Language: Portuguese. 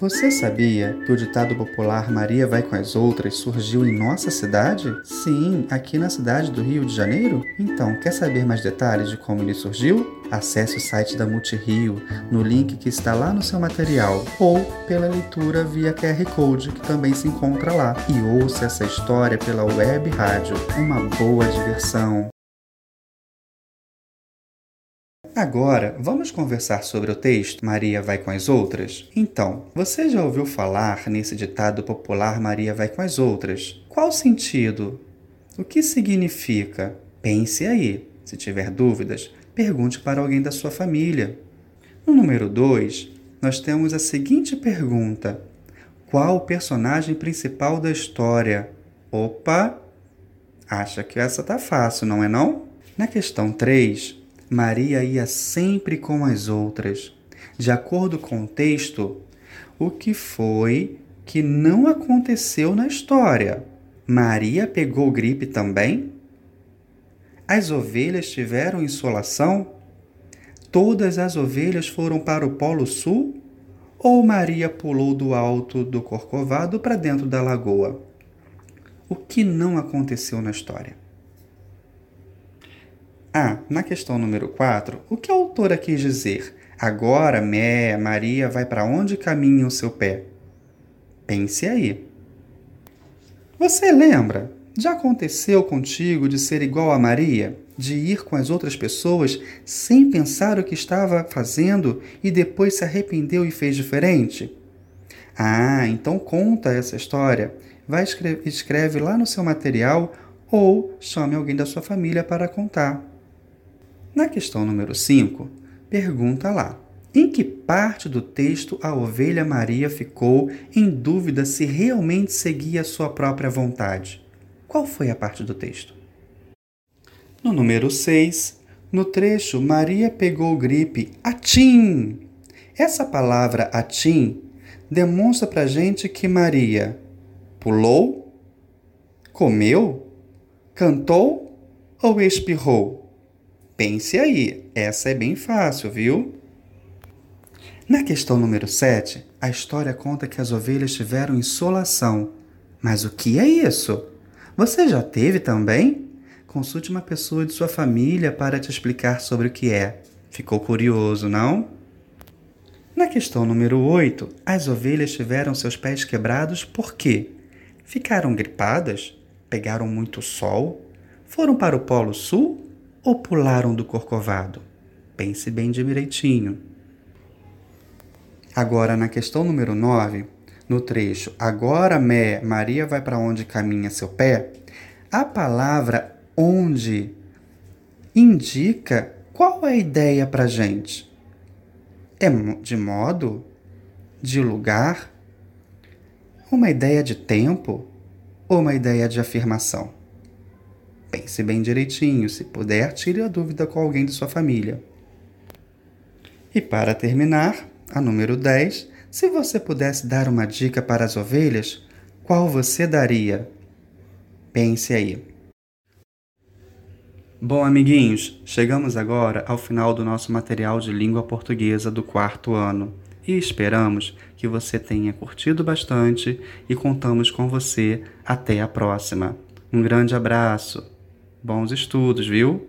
Você sabia que o ditado popular Maria vai com as outras surgiu em nossa cidade? Sim, aqui na cidade do Rio de Janeiro? Então, quer saber mais detalhes de como ele surgiu? Acesse o site da Multirio no link que está lá no seu material ou pela leitura via QR Code que também se encontra lá. E ouça essa história pela web rádio. Uma boa diversão! Agora, vamos conversar sobre o texto Maria vai com as outras? Então, você já ouviu falar nesse ditado popular Maria vai com as outras? Qual o sentido? O que significa? Pense aí. Se tiver dúvidas, pergunte para alguém da sua família. No número 2, nós temos a seguinte pergunta: Qual o personagem principal da história? Opa! Acha que essa tá fácil, não é não? Na questão 3, Maria ia sempre com as outras. De acordo com o texto, o que foi que não aconteceu na história? Maria pegou gripe também? As ovelhas tiveram insolação? Todas as ovelhas foram para o Polo Sul? Ou Maria pulou do alto do Corcovado para dentro da lagoa? O que não aconteceu na história? Ah, na questão número 4, o que a autora quis dizer? Agora, Mé, Maria vai para onde caminha o seu pé? Pense aí. Você lembra? Já aconteceu contigo de ser igual a Maria? De ir com as outras pessoas sem pensar o que estava fazendo e depois se arrependeu e fez diferente? Ah, então conta essa história. Vai escreve, escreve lá no seu material ou chame alguém da sua família para contar. Na questão número 5, pergunta lá: em que parte do texto a ovelha Maria ficou em dúvida se realmente seguia a sua própria vontade? Qual foi a parte do texto? No número 6, no trecho Maria pegou gripe, atim! Essa palavra atim demonstra para gente que Maria pulou, comeu, cantou ou espirrou? Pense aí, essa é bem fácil, viu? Na questão número 7, a história conta que as ovelhas tiveram insolação. Mas o que é isso? Você já teve também? Consulte uma pessoa de sua família para te explicar sobre o que é. Ficou curioso, não? Na questão número 8, as ovelhas tiveram seus pés quebrados por quê? Ficaram gripadas? Pegaram muito sol? Foram para o Polo Sul ou pularam do corcovado? Pense bem direitinho. Agora, na questão número 9, no trecho Agora, Mé, Maria vai para onde caminha seu pé, a palavra onde indica qual é a ideia para gente. É de modo? De lugar? Uma ideia de tempo? Ou uma ideia de afirmação? Pense bem direitinho, se puder, tire a dúvida com alguém de sua família. E para terminar, a número 10, se você pudesse dar uma dica para as ovelhas, qual você daria? Pense aí. Bom, amiguinhos, chegamos agora ao final do nosso material de língua portuguesa do quarto ano e esperamos que você tenha curtido bastante e contamos com você até a próxima. Um grande abraço! Bons estudos, viu?